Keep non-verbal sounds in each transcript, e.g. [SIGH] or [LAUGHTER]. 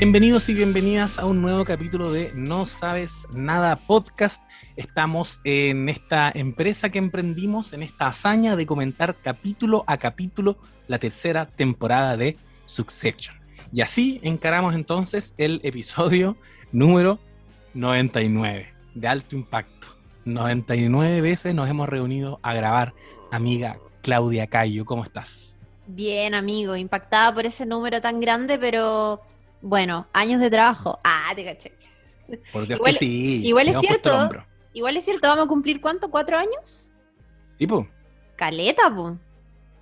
Bienvenidos y bienvenidas a un nuevo capítulo de No Sabes Nada Podcast. Estamos en esta empresa que emprendimos, en esta hazaña de comentar capítulo a capítulo la tercera temporada de Succession. Y así encaramos entonces el episodio número 99 de alto impacto. 99 veces nos hemos reunido a grabar, amiga Claudia Cayo. ¿Cómo estás? Bien, amigo, impactada por ese número tan grande, pero bueno, años de trabajo. Ah, te caché. Por Dios Igual- que sí. igual es cierto. Igual es cierto, vamos a cumplir cuánto, cuatro años? Sí, po. Caleta, po.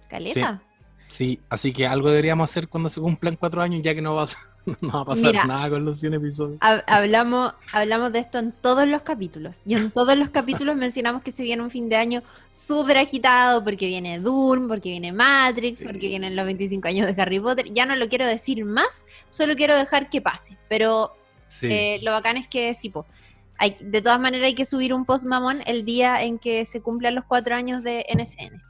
Caleta. Sí, así que algo deberíamos hacer cuando se cumplan cuatro años, ya que no va a, [LAUGHS] no va a pasar Mira. nada con los 100 episodios. Hab- Hablamos, hablamos de esto en todos los capítulos. Y en todos los capítulos [LAUGHS] mencionamos que se viene un fin de año súper agitado porque viene Dune, porque viene Matrix, Sí. porque vienen los 25 años de Harry Potter. Ya no lo quiero decir más, solo quiero dejar que pase. Pero Sí. eh, lo bacán es que sí, po, hay, de todas maneras hay que subir un post mamón el día en que se cumplan los cuatro años de NSN.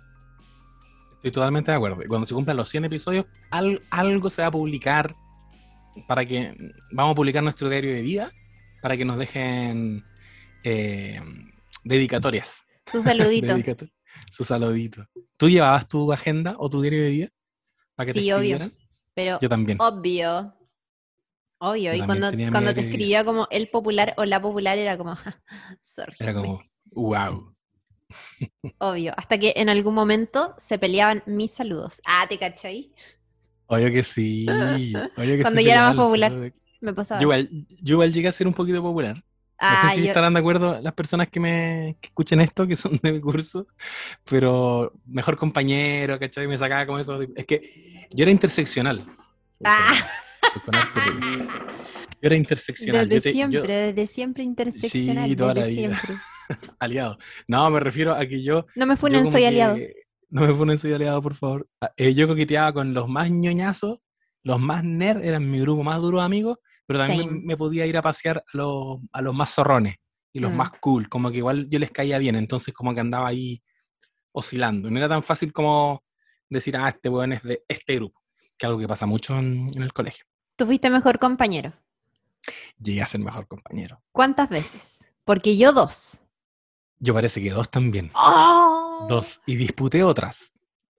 Estoy totalmente de acuerdo. Y cuando se cumplan los 100 episodios, al- algo se va a publicar para que vamos a publicar nuestro diario de vida para que nos dejen eh, dedicatorias. Su saludito. [LAUGHS] Dedicator- Su saludito. ¿Tú llevabas tu agenda o tu diario de vida? Para que te Sí, obvio. escribieran? Pero Yo también. obvio. Obvio. Yo Y cuando, te escribía como el popular o la popular era como, [LAUGHS] sorry. Era como, wow. Obvio. Hasta que en algún momento se peleaban mis saludos. Ah, ¿te cachai? Oye que sí. Oye que Cuando sí, ya era más popular. de- Me pasaba. Yo igual, yo igual llegué a ser un poquito popular. No Ah, sé si yo- estarán de acuerdo las personas que me que escuchen esto, que son de mi curso, pero mejor compañero, ¿cachai? Me sacaba como eso. Es que yo era interseccional. Ah. [LAUGHS] Yo era interseccional. Desde yo te- yo- siempre, desde siempre interseccional. Sí, toda la desde vida. siempre. [LAUGHS] aliado. No, me refiero a que yo. No me funen, soy que- aliado. No me funen, soy aliado, por favor. Ah, eh, yo coqueteaba con los más ñoñazos, los más nerd, eran mi grupo más duro de amigos, pero también me podía ir a pasear a los, a los más zorrones y los Mm. más cool, como que igual yo les caía bien, entonces como que andaba ahí oscilando. No era tan fácil como decir, ah, este weón es de este grupo, que es algo que pasa mucho en, en el colegio. Tú fuiste mejor compañero. Llegué a ser mejor compañero. ¿Cuántas veces? Porque yo dos. Yo parece que dos también. ¡Oh! Dos. Y disputé otras.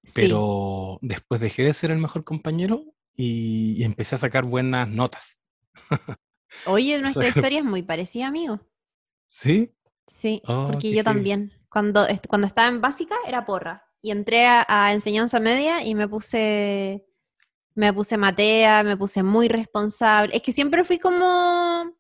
Sí. pero después dejé de ser el mejor compañero y, y empecé a sacar buenas notas. [LAUGHS] Oye, nuestra historia es muy parecida, amigo. ¿Sí? Sí, Oh, porque yo también. Cuando, cuando estaba en básica era porra. Y entré a, a enseñanza media y me puse, me puse matea, me puse muy responsable. Es que siempre fui como,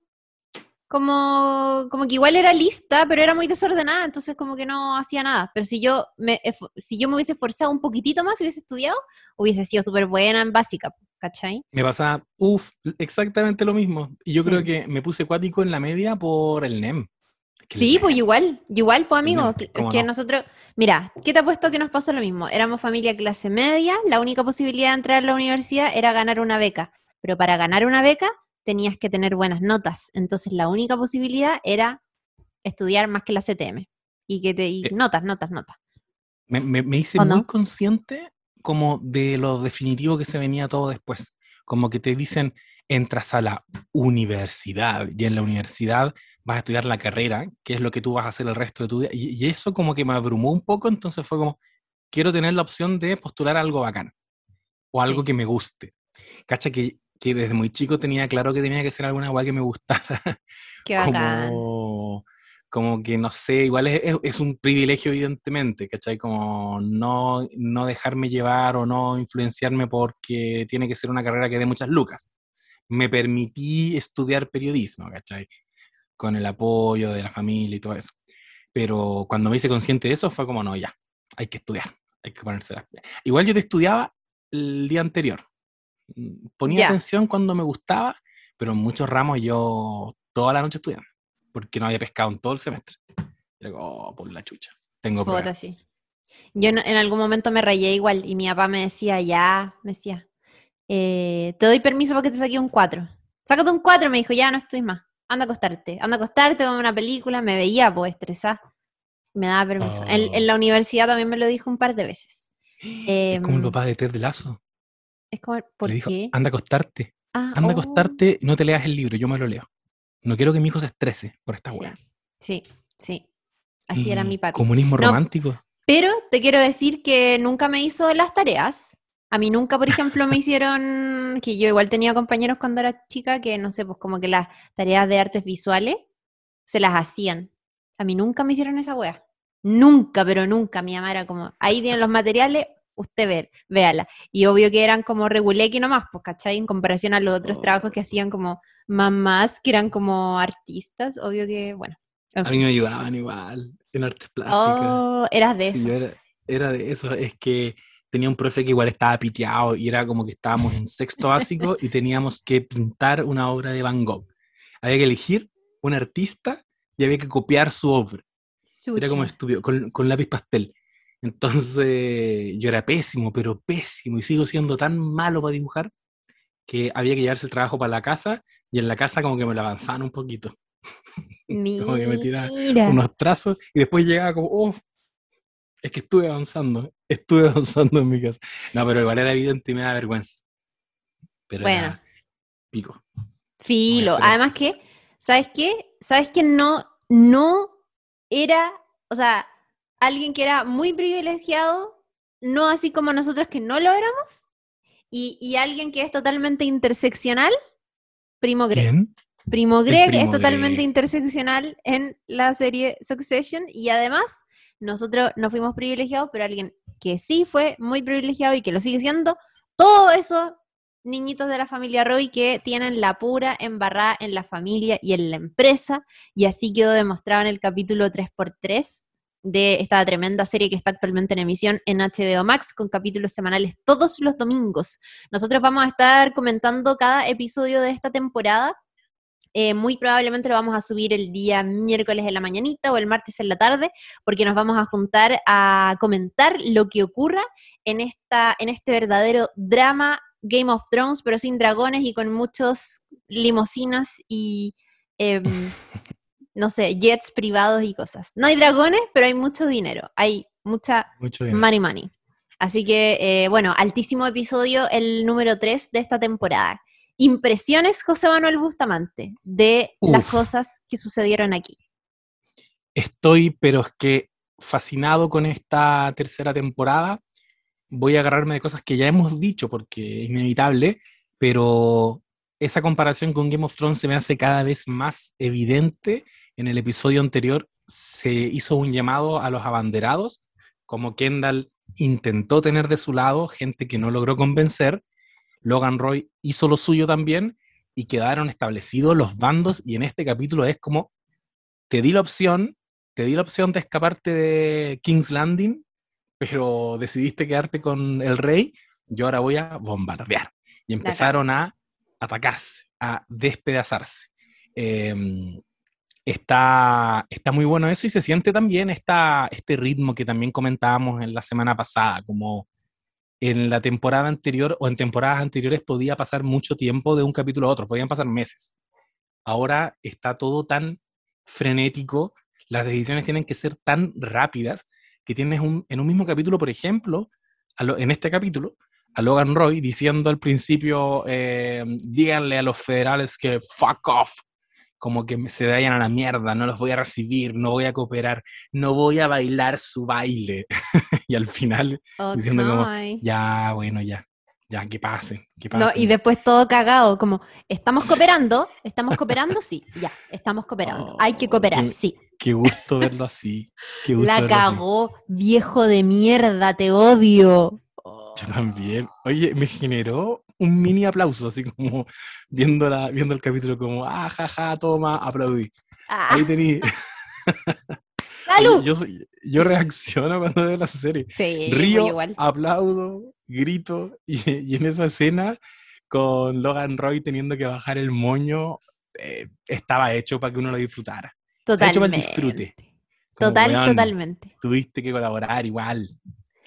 como, como que igual era lista, pero era muy desordenada, entonces como que no hacía nada. Pero si yo me, si yo me hubiese esforzado un poquitito más, hubiese estudiado, hubiese sido súper buena en básica, ¿cachai? Me pasaba, uff, exactamente lo mismo. Y yo creo que me puse cuático en la media por el NEM. El Sí, pues NEM, igual, igual, pues amigo, que- nosotros, mira, ¿qué te ha puesto que nos pasó lo mismo? Éramos familia clase media, la única posibilidad de entrar a la universidad era ganar una beca, pero para ganar una beca tenías que tener buenas notas, entonces la única posibilidad era estudiar más que la CTM y que te y Eh, notas, notas, notas. Me, me- me hice ¿O muy no? consciente como de lo definitivo que se venía todo después. Como que te dicen, entras a la universidad y en la universidad vas a estudiar la carrera, que es lo que tú vas a hacer el resto de tu vida. Y, y eso como que me abrumó un poco, entonces fue como, quiero tener la opción de postular algo bacán o algo Sí. que me guste. Cacha que, que desde muy chico tenía claro que tenía que ser alguna guay que me gustara [LAUGHS] Qué bacán. como, como que no sé, igual es, es- es un privilegio evidentemente, ¿cachai? Como no, no dejarme llevar o no influenciarme porque tiene que ser una carrera que dé muchas lucas. Me permití estudiar periodismo, ¿cachai? Con el apoyo de la familia y todo eso. Pero cuando me hice consciente de eso fue como, no, ya, hay que estudiar, hay que ponerse las. Igual yo te estudiaba el día anterior. Mm, Ponía atención cuando me gustaba, pero en muchos ramos yo toda la noche estudiando, porque no había pescado en todo el semestre. Como, oh, por la chucha. Tengo pruebas. sí. Yo en, en algún momento me rayé igual y mi papá me decía, ya, me decía, eh, te doy permiso para que te saque un 4. Sácate un 4, me dijo, ya no estoy más. Anda a acostarte, anda a acostarte, vamos a una película. Me veía, pues, estresada. Me daba permiso. En, en Oh. la universidad también me lo dijo un par de veces. Es como el Em, papá de Ted Lazo. Es como, ¿por le dijo, qué? anda a acostarte. Ah, anda a oh, acostarte, no te leas el libro, yo me lo leo. No quiero que mi hijo se estrese por esta weá. sí, sí. Así era Y mi papi. Comunismo No, romántico. Pero te quiero decir que nunca me hizo las tareas. A mí nunca, por ejemplo, me hicieron, que yo igual tenía compañeros cuando era chica que, no sé, pues como que las tareas de artes visuales se las hacían. A mí nunca me hicieron esa wea. Nunca, pero nunca. Mi mamá era como, ahí tienen los materiales, usted ve, véala. Y obvio que eran como regulequi nomás, pues, ¿cachai? En comparación a los otros trabajos que hacían como mamás, que eran como artistas, obvio que, bueno. en A mí me ayudaban igual en artes plásticas. Oh, eras de Sí, yo era, de eso. Es que tenía un profe que igual estaba piteado y era como que estábamos en sexto básico y teníamos que pintar una obra de Van Gogh. Había que elegir un artista y había que copiar su obra. Era como estúpido, con, con lápiz pastel. Entonces yo era pésimo, pero pésimo, y sigo siendo tan malo para dibujar que había que llevarse el trabajo para la casa y en la casa como que me lo avanzaban un poquito. [LAUGHS] Como que me tiraba Mira. unos trazos y después llegaba como, oh, es que estuve avanzando, estuve [LAUGHS] avanzando en mi casa. No, pero igual era evidente y me da vergüenza. Pero Bueno. era pico. Filo. Además que, ¿sabes qué? ¿Sabes que no, no era, o sea, alguien que era muy privilegiado, no así como nosotros que no lo éramos? Y, y alguien que es totalmente interseccional, Primo Greg. ¿Quién? Primo Greg es totalmente Greg. interseccional en la serie Succession y además nosotros no fuimos privilegiados, pero alguien que sí fue muy privilegiado y que lo sigue siendo, todo eso niñitos de la familia Roy que tienen la pura embarrada en la familia y en la empresa y así quedó demostrado en el capítulo 3x3 de esta tremenda serie que está actualmente en emisión en HBO Max con capítulos semanales todos los domingos. Nosotros vamos a estar comentando cada episodio de esta temporada eh, muy probablemente lo vamos a subir el día miércoles en la mañanita o el martes en la tarde, porque nos vamos a juntar a comentar lo que ocurra en, esta, en este verdadero drama Game of Thrones, pero sin dragones y con muchos limosinas y, em, [LAUGHS] no sé, jets privados y cosas. No hay dragones, pero hay mucho dinero, hay mucha Mucho bien. money money. Así que, eh, bueno, altísimo episodio, el número 3 de esta temporada. Impresiones, José Manuel Bustamante, de las cosas que sucedieron aquí. Estoy, pero es que fascinado con esta tercera temporada. Voy a agarrarme de cosas que ya hemos dicho porque es inevitable, pero esa comparación con Game of Thrones se me hace cada vez más evidente. En el episodio anterior se hizo un llamado a los abanderados, como Kendall intentó tener de su lado gente que no logró convencer. Logan Roy hizo lo suyo también y quedaron establecidos los bandos y en este capítulo es como te di la opción, te di la opción de escaparte de King's Landing, pero decidiste quedarte con el rey, yo ahora voy a bombardear. Y empezaron a atacarse, a despedazarse. Eh, está, está muy bueno eso y se siente también esta, este ritmo que también comentábamos en la semana pasada, como en la temporada anterior o en temporadas anteriores podía pasar mucho tiempo de un capítulo a otro, podían pasar meses. Ahora está todo tan frenético, las decisiones tienen que ser tan rápidas que tienes un, en un mismo capítulo, por ejemplo, en este capítulo, a Logan Roy diciendo al principio, eh, díganle a los federales que fuck off, como que se vayan a la mierda, no los voy a recibir, no voy a cooperar, no voy a bailar su baile. [LAUGHS] y al final, Diciendo como, ya, bueno, ya, ya, que pasen, que No, y después todo cagado, como, ¿estamos cooperando? ¿Estamos cooperando? Sí, ya, estamos cooperando. Hay que cooperar, qué- sí. Qué gusto verlo así. Qué gusto La verlo así. cagó, viejo de mierda, te odio. Yo también. Oye, me generó un mini aplauso, así como viendo, la, viendo el capítulo, como, ah, jaja, toma, aplaudí. Ah, Ahí tení. [LAUGHS] ¡Salud! Yo, soy- yo reacciono cuando veo la serie. Sí, Río, igual. aplaudo, grito, y, y en esa escena, con Logan Roy teniendo que bajar el moño, eh, estaba hecho para que uno lo disfrutara. Está hecho para el Totalmente. disfrute. Como, Total, weón, totalmente. Tuviste que colaborar igual.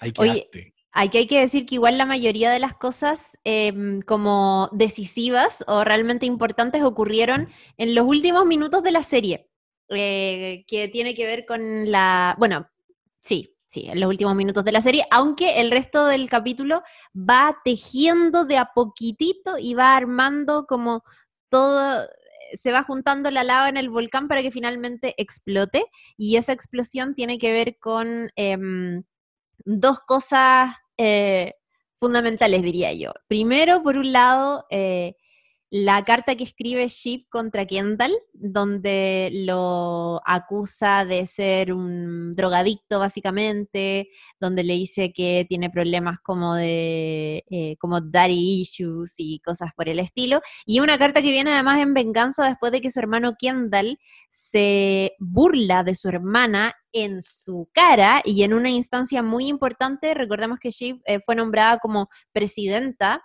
Oye, quedaste. Aquí hay que decir que igual la mayoría de las cosas em, como decisivas o realmente importantes ocurrieron en los últimos minutos de la serie, eh, que tiene que ver con la, bueno, sí, sí, en los últimos minutos de la serie, aunque el resto del capítulo va tejiendo de a poquitito y va armando como todo, se va juntando la lava en el volcán para que finalmente explote y esa explosión tiene que ver con em, dos cosas eh, fundamentales, diría yo. Primero, por un lado, eh, la carta que escribe Shiv contra Kendall, donde lo acusa de ser un drogadicto básicamente, donde le dice que tiene problemas como de eh, como daddy issues y cosas por el estilo, y una carta que viene además en venganza después de que su hermano Kendall se burla de su hermana en su cara y en una instancia muy importante, recordemos que Shiv eh, fue nombrada como presidenta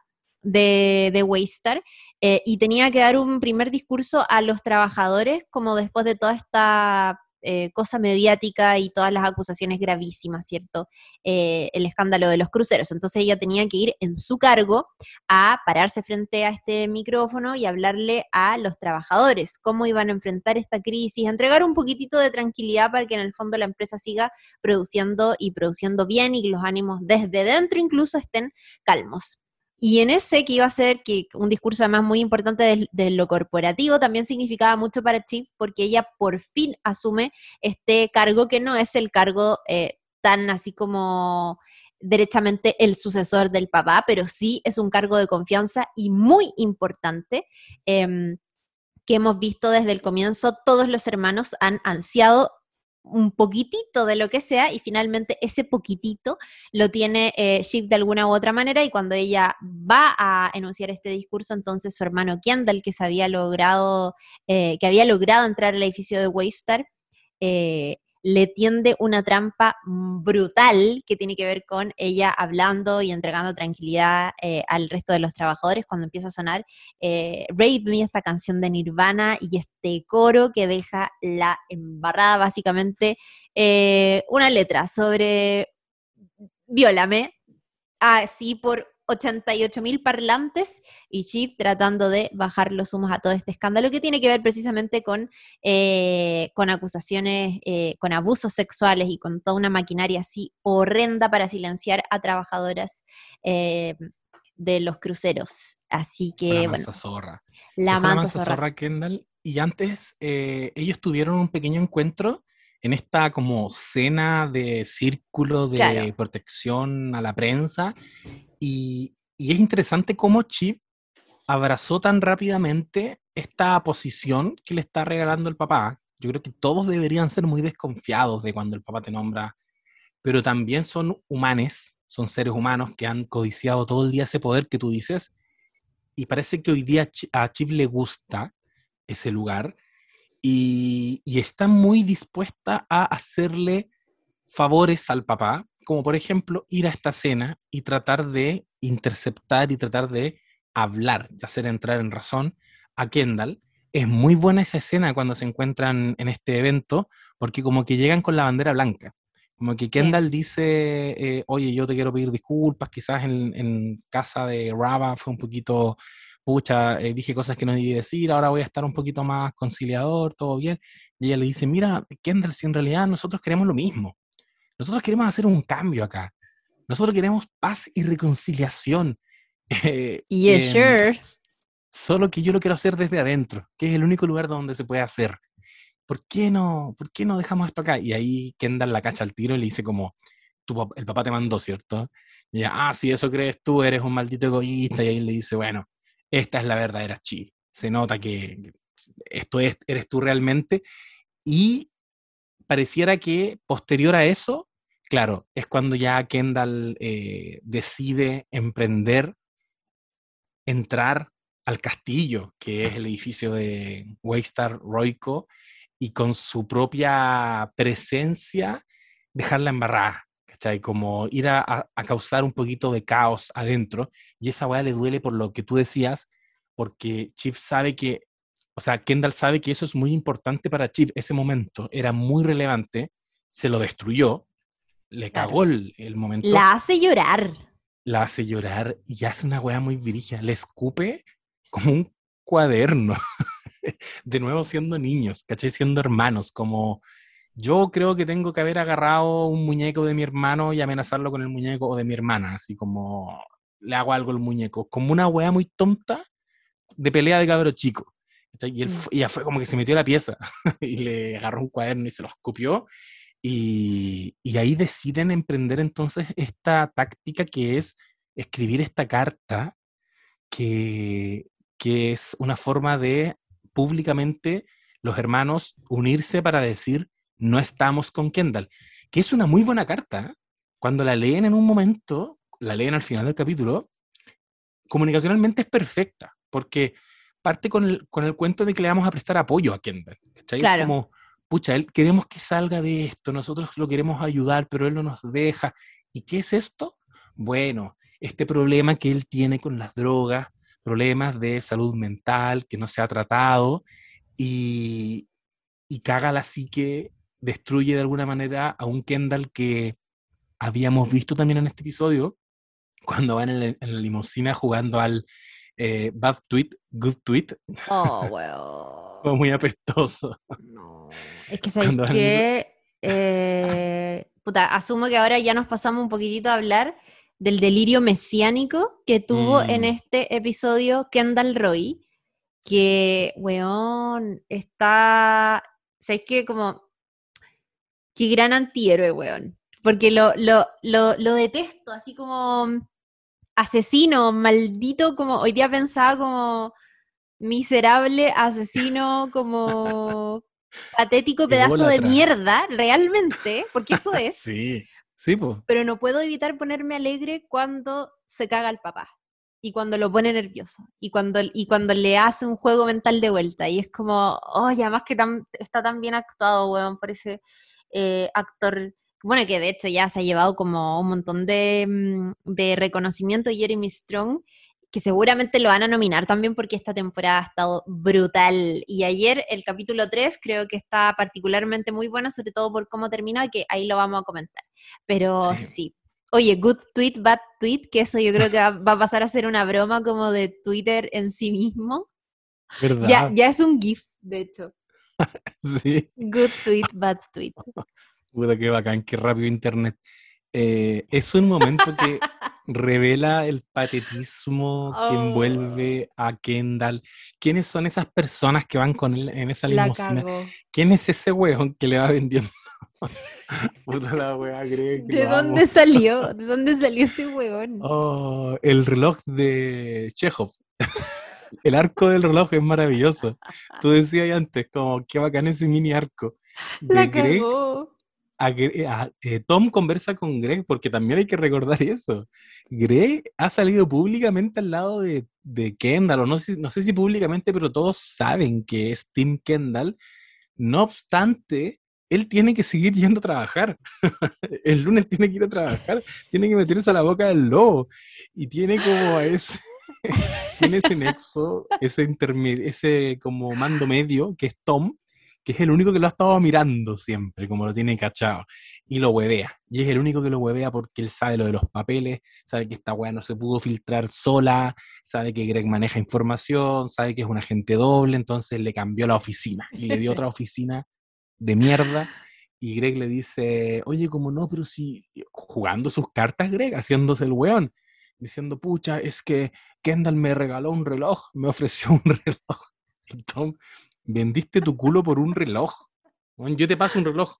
de, de Waystar eh, y tenía que dar un primer discurso a los trabajadores como después de toda esta eh, cosa mediática y todas las acusaciones gravísimas, ¿cierto? Eh, el escándalo de los cruceros. Entonces ella tenía que ir en su cargo a pararse frente a este micrófono y hablarle a los trabajadores cómo iban a enfrentar esta crisis, entregar un poquitito de tranquilidad para que en el fondo la empresa siga produciendo y produciendo bien y que los ánimos desde dentro incluso estén calmos. Y en ese que iba a ser un discurso además muy importante de, lo corporativo, también significaba mucho para Chief porque ella por fin asume este cargo que no es el cargo eh, tan así como derechamente el sucesor del papá, pero sí es un cargo de confianza y muy importante. Em, que hemos visto desde el comienzo, todos los hermanos han ansiado un poquitito de lo que sea y finalmente ese poquitito lo tiene eh, Shiv de alguna u otra manera y cuando ella va a enunciar este discurso, entonces su hermano Kendall, que se había logrado, eh, que había logrado entrar al edificio de Waystar, eh, le tiende una trampa brutal que tiene que ver con ella hablando y entregando tranquilidad eh, al resto de los trabajadores cuando empieza a sonar eh, Rape Me, esta canción de Nirvana y este coro que deja la embarrada básicamente eh, una letra sobre viólame así por 88 mil parlantes y Chip tratando de bajar los humos a todo este escándalo que tiene que ver precisamente con, eh, con acusaciones, eh, con abusos sexuales y con toda una maquinaria así horrenda para silenciar a trabajadoras eh, de los cruceros. Así que, la mansa zorra. La mansa, zorra. Kendall. Y antes ellos tuvieron un pequeño encuentro en esta como cena de círculo de protección a la prensa y, es interesante cómo Chip abrazó tan rápidamente esta posición que le está regalando el papá. Yo creo que todos deberían ser muy desconfiados de cuando el papá te nombra, pero también son humanos, son seres humanos que han codiciado todo el día ese poder que tú dices, y parece que hoy día a Chip le gusta ese lugar y, y está muy dispuesta a hacerle favores al papá como por ejemplo ir a esta cena y tratar de interceptar y tratar de hablar, de hacer entrar en razón a Kendall. Es muy buena esa escena cuando se encuentran en este evento, porque como que llegan con la bandera blanca. Como que Kendall dice, eh, oye, yo te quiero pedir disculpas, quizás en, casa de Raba fue un poquito, pucha, eh, dije cosas que no debí decir, ahora voy a estar un poquito más conciliador, todo bien. Y ella le dice, mira, Kendall, si en realidad nosotros queremos lo mismo. Nosotros queremos hacer un cambio acá. Nosotros queremos paz y reconciliación. Eh, yes, sure. Solo que yo lo quiero hacer desde adentro, que es el único lugar donde se puede hacer. ¿Por qué no, por qué no dejamos esto acá? Y ahí Kendall la cacha al tiro y le dice como, tu, el papá te mandó, ¿cierto? Y ella, ah, si eso crees tú, eres un maldito egoísta. Y ahí le dice, bueno, esta es la verdadera chi. Se nota que esto es, eres tú realmente. Y pareciera que posterior a eso, claro, es cuando ya Kendall eh, decide emprender, entrar al castillo, que es el edificio de Waystar Roico, y con su propia presencia dejarla embarrada, ¿cachai? Como ir a, causar un poquito de caos adentro, y esa weá le duele por lo que tú decías, porque Chief sabe que, o sea, Kendall sabe que eso es muy importante para Chief, ese momento era muy relevante, se lo destruyó, le cagó el, momento. La hace llorar. La hace llorar y hace una wea muy virilla. Le escupe como un cuaderno. [LAUGHS] de nuevo siendo niños, ¿cachai? Siendo hermanos, como... yo creo que tengo que haber agarrado un muñeco de mi hermano y amenazarlo con el muñeco o de mi hermana, así como le hago algo al muñeco, como una wea muy tonta de pelea de cabro chico. Y, él, mm. ya fue como que se metió a la pieza [LAUGHS] y le agarró un cuaderno y se lo escupió. Y, y, ahí deciden emprender entonces esta táctica que es escribir esta carta que, que es una forma de públicamente los hermanos unirse para decir no estamos con Kendall, que es una muy buena carta. Cuando la leen en un momento, la leen al final del capítulo, comunicacionalmente es perfecta, porque parte con el, con el cuento de que le vamos a prestar apoyo a Kendall. ¿cachai? Es como, pucha, él queremos que salga de esto, nosotros lo queremos ayudar, pero él no nos deja. ¿Y qué es esto? Bueno, este problema que él tiene con las drogas, problemas de salud mental que no se ha tratado y, y caga la psique, destruye de alguna manera a un Kendall que habíamos visto también en este episodio, cuando van en la, limusina jugando al eh, Bad Tweet, Good Tweet. Oh, [LAUGHS] well. [LAUGHS] Fue muy apestoso. No. Es que sabéis que. Eh, [LAUGHS] puta, asumo que ahora ya nos pasamos un poquitito a hablar del delirio mesiánico que tuvo en mm. este episodio Kendall Roy, que, weón, está, ¿sabes qué? Como, qué gran antihéroe, weón, porque lo, lo, lo, lo detesto, así como asesino, maldito, como hoy día pensaba como miserable, asesino, como patético pedazo de mierda, realmente, porque eso [LAUGHS] es. Sí. Sí, pues. Pero no puedo evitar ponerme alegre cuando se caga el papá y cuando lo pone nervioso y cuando, y cuando le hace un juego mental de vuelta. Y es como, oye, además que está tan bien actuado, weón, por ese eh, actor. Bueno, que de hecho ya se ha llevado como un montón de, mm, de reconocimiento Jeremy Strong que seguramente lo van a nominar también porque esta temporada ha estado brutal. Y ayer el capítulo 3 creo que está particularmente muy bueno, sobre todo por cómo termina, que ahí lo vamos a comentar. Pero sí. Oye, good tweet, bad tweet, que eso yo creo que [LAUGHS] va, a pasar a ser una broma como de Twitter en sí mismo. ¿Verdad? Ya, ya es un GIF, de hecho. [LAUGHS] sí. Good tweet, bad tweet. [LAUGHS] Puta, qué bacán, qué rápido internet. Eh, es un momento que revela el patetismo que envuelve oh. a Kendall. ¿Quiénes son esas personas que van con él en esa limusina? ¿Quién es ese weón que le va vendiendo? [LAUGHS] Puta la wea, ¿De dónde salió? [LAUGHS] ¿De dónde salió ese weón? Oh, el reloj de Chekhov. el arco del reloj es maravilloso. Tú decías antes, como qué bacán ese mini arco. De la cagó. Eh, Tom conversa con Greg, porque también hay que recordar [LAUGHS] eso. Greg ha salido públicamente al lado de, Kendall, o no sé, si públicamente, pero todos saben que es Tim Kendall. No obstante, él tiene que seguir yendo a trabajar. [LAUGHS] El lunes tiene que ir a trabajar, tiene que meterse a la boca del lobo. Y tiene como ese, [LAUGHS] tiene ese nexo, ese ese como mando medio, que es Tom, que es el único que lo ha estado mirando siempre, como lo tiene cachado, y lo huevea. Y es el único que lo huevea porque él sabe lo de los papeles, sabe que esta weá no se pudo filtrar sola, sabe que Greg maneja información, sabe que es un agente doble, entonces le cambió la oficina y le dio otra [LAUGHS] oficina de mierda. Y Greg le dice, oye, como no, pero si jugando sus cartas, Greg, haciéndose el weón, diciendo, pucha, es que Kendall me regaló un reloj, me ofreció [LAUGHS] un reloj. Tom, vendiste tu culo por un reloj. yo te paso un reloj.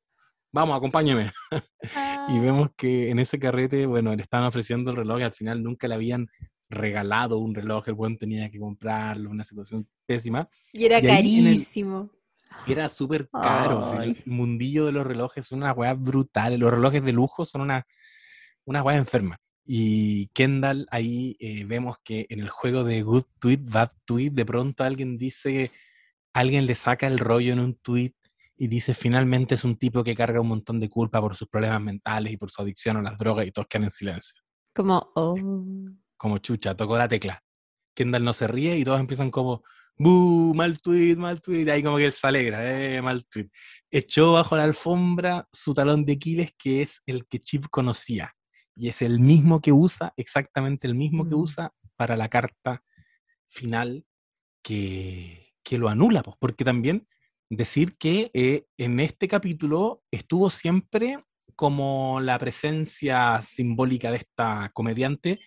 Vamos, acompáñame. [LAUGHS] y ah. vemos que en ese carrete, bueno, le estaban ofreciendo el reloj y al final nunca le habían regalado un reloj. El buen tenía que comprarlo, una situación pésima. Y era carísimo. era súper caro. el mundillo de los relojes es una weá brutal. Los relojes de lujo son una, una weá enferma. Y Kendall, ahí eh, vemos que en el juego de Good Tweet, Bad Tweet, de pronto alguien dice alguien le saca el rollo en un tweet y dice finalmente es un tipo que carga un montón de culpa por sus problemas mentales y por su adicción a las drogas y todos quedan en silencio. Como, oh. Como chucha, tocó la tecla. Kendall no se ríe y todos empiezan como, ¡buh! Mal tweet, mal tweet. Y ahí como que él se alegra, eh, mal tweet. Echó bajo la alfombra su talón de Aquiles, que es el que Chip conocía. Y es el mismo que usa, exactamente el mismo que mm. usa para la carta final que, que lo anula, pues, porque también decir que eh, en este capítulo estuvo siempre como la presencia simbólica de esta comediante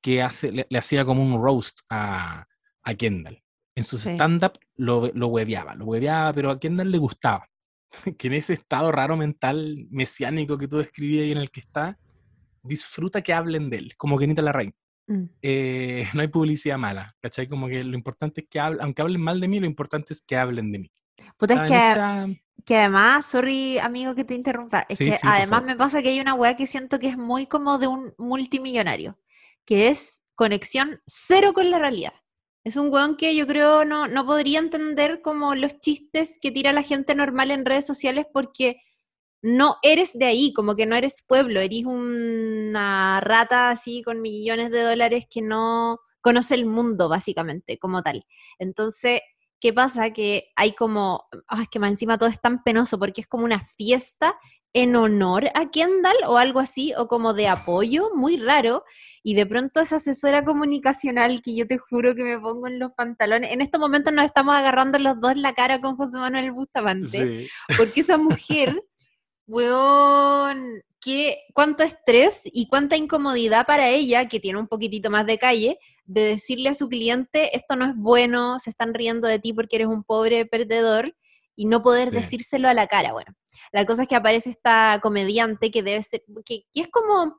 que hace, le, hacía como un roast a, a Kendall. En sus stand-up lo, lo hueveaba, lo hueveaba, pero a Kendall le gustaba. [LAUGHS] que en ese estado raro mental mesiánico que tú describías y en el que está, disfruta que hablen de él, como Kenita la Reina. Mm. Eh, [LAUGHS] no hay publicidad mala, ¿cachai? Como que lo importante es que hablen, aunque hablen mal de mí, lo importante es que hablen de mí. Puta, es que, que además, sorry amigo que te interrumpa, es que además me pasa que hay una weá que siento que es muy como de un multimillonario, que es conexión cero con la realidad. Es un weón que yo creo no, no podría entender como los chistes que tira la gente normal en redes sociales porque no eres de ahí, como que no eres pueblo, eres una rata así con millones de dólares que no conoce el mundo básicamente como tal. Entonces, ¿qué pasa? Que hay como, es que más encima todo es tan penoso porque es como una fiesta en honor a Kendall o algo así, o como de apoyo, muy raro. Y de pronto esa asesora comunicacional que yo te juro que me pongo en los pantalones, en estos momentos nos estamos agarrando los dos la cara con José Manuel Bustamante, porque esa mujer, weón, que, cuánto estrés y cuánta incomodidad para ella, que tiene un poquitito más de calle, de decirle a su cliente, esto no es bueno, se están riendo de ti porque eres un pobre perdedor, y no poder decírselo a la cara. Bueno, la cosa es que aparece esta comediante que debe ser, que, es como,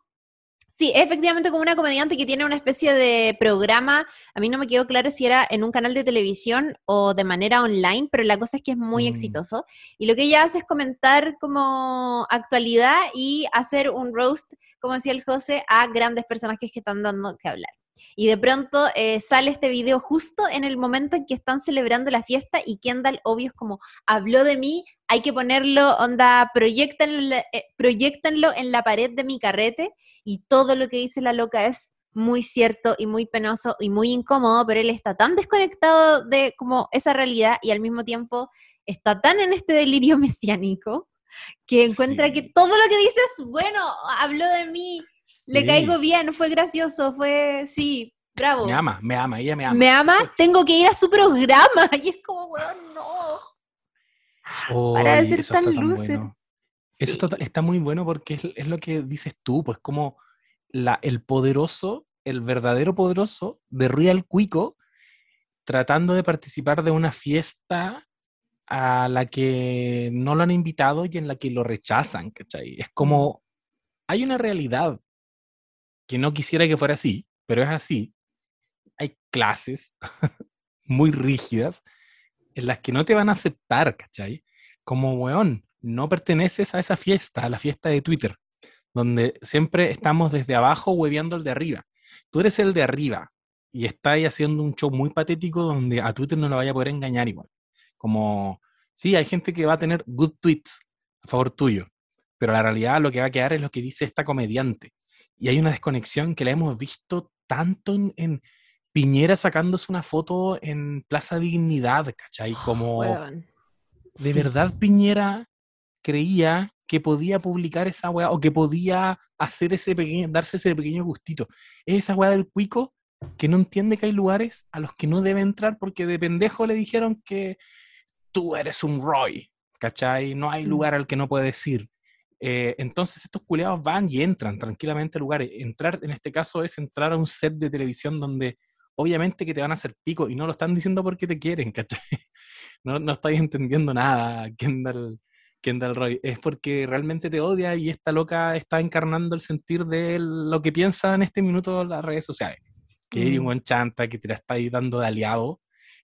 sí, efectivamente como una comediante que tiene una especie de programa, a mí no me quedó claro si era en un canal de televisión o de manera online, pero la cosa es que es muy mm. exitoso. Y lo que ella hace es comentar como actualidad y hacer un roast, como decía el José, a grandes personajes que están dando que hablar. Y de pronto eh, sale este video justo en el momento en que están celebrando la fiesta y Kendall, obvio, es como, habló de mí, hay que ponerlo, onda, proyectenlo, eh, en la pared de mi carrete y todo lo que dice la loca es muy cierto y muy penoso y muy incómodo, pero él está tan desconectado de como esa realidad y al mismo tiempo está tan en este delirio [LAUGHS] mesiánico que encuentra que todo lo que dice es, bueno, habló de mí, le caigo bien, fue gracioso, fue, sí, bravo. Me ama, me ama, ella me ama. Me ama, tengo que ir a su programa. [LAUGHS] Y es como, weón, no. Para de ser tan loser. Eso está, muy bueno porque es, lo que dices tú, pues como la, el poderoso, el verdadero poderoso de Real Cuico tratando de participar de una fiesta a la que no lo han invitado y en la que lo rechazan, ¿cachai? Es como, hay una realidad que no quisiera que fuera así, pero es así. Hay clases [LAUGHS] muy rígidas en las que no te van a aceptar, ¿cachai? Como, weón, no perteneces a esa fiesta, a la fiesta de Twitter, donde siempre estamos desde abajo hueveando el de arriba. Tú eres el de arriba y estás haciendo un show muy patético donde a Twitter no lo vaya a poder engañar igual. Como, sí, hay gente que va a tener good tweets a favor tuyo, pero la realidad lo que va a quedar es lo que dice esta comediante. Y hay una desconexión que la hemos visto tanto en, Piñera sacándose una foto en Plaza Dignidad, ¿cachai? Como de verdad Piñera creía que podía publicar esa weá o que podía hacer ese pequeño, darse ese pequeño gustito. Es esa weá del cuico que no entiende que hay lugares a los que no debe entrar porque de pendejo le dijeron que tú eres un Roy, ¿cachai? No hay mm. lugar al que no puedes ir. Eh, entonces estos culeados van y entran tranquilamente a lugares. Entrar, en este caso, es entrar a un set de televisión donde obviamente que te van a hacer pico y no lo están diciendo porque te quieren, [LAUGHS] ¿cachai? No, no estáis entendiendo nada, [LAUGHS] Kendall, Kendall Roy. Es porque realmente te odia y esta loca está encarnando el sentir de lo que piensa en este minuto las redes sociales. Que eres un mm. buen chanta, que te la estáis dando de aliado,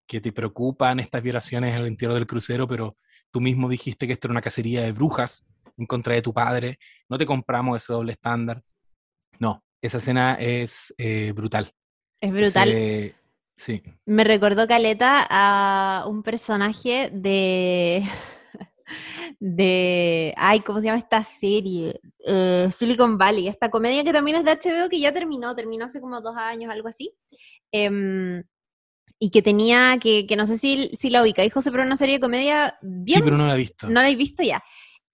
que te preocupan estas violaciones en el interior del crucero, pero tú mismo dijiste que esto era una cacería de brujas en contra de tu padre, no te compramos ese doble estándar. No, esa escena es eh, brutal. Es brutal. sí. Me recordó Caleta a un personaje de. [LAUGHS] de. Ay, ¿cómo se llama esta serie? Eh, Silicon Valley, esta comedia que también es de HBO que ya terminó, terminó hace como dos años, algo así. Em, y que tenía, que, que no sé si, si la ubica, José, pero una serie de comedia bien. Sí, pero no la he visto. No la he visto ya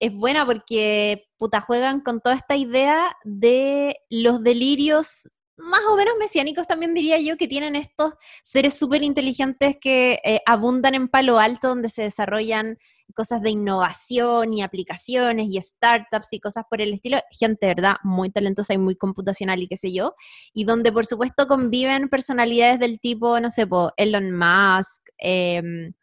es buena porque puta juegan con toda esta idea de los delirios más o menos mesiánicos también diría yo, que tienen estos seres súper inteligentes que eh, abundan en Palo Alto, donde se desarrollan cosas de innovación y aplicaciones y startups y cosas por el estilo, gente, ¿verdad? Muy talentosa y muy computacional y qué sé yo, y donde por supuesto conviven personalidades del tipo, no sé, po, Elon Musk, em,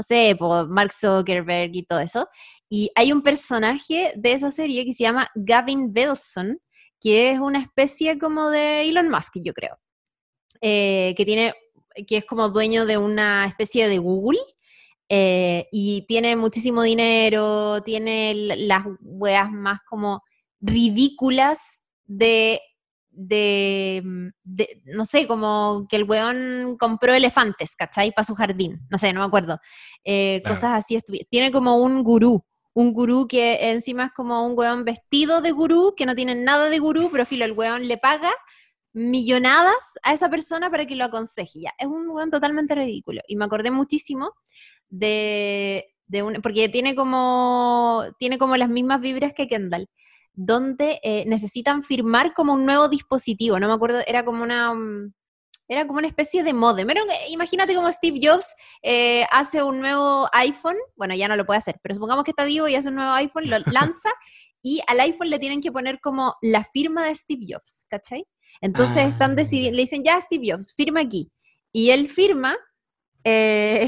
no sé, po, Mark Zuckerberg y todo eso. Y hay un personaje de esa serie que se llama Gavin Belson, que es una especie como de Elon Musk, yo creo, eh, que tiene que es como dueño de una especie de Google eh, y tiene muchísimo dinero, tiene las weas más como ridículas de, de, no sé, como que el weón compró elefantes, ¿cachai? Para su jardín, no sé, no me acuerdo. Eh, cosas así. Tiene como un gurú, un gurú que encima es como un weón vestido de gurú, que no tiene nada de gurú, pero filo, el weón le paga millonadas a esa persona para que lo aconseje. Ya, es un weón totalmente ridículo. Y me acordé muchísimo de, un, porque tiene como, tiene como las mismas vibras que Kendall, donde eh, necesitan firmar como un nuevo dispositivo, no me acuerdo, era como una... Mm, era como una especie de modem. imagínate como Steve Jobs eh, hace un nuevo iPhone, bueno, ya no lo puede hacer, pero supongamos que está vivo y hace un nuevo iPhone, lo [LAUGHS] lanza y al iPhone le tienen que poner como la firma de Steve Jobs, ¿cachai? Entonces están ah, le dicen, ya Steve Jobs, firma aquí. Y él firma, eh,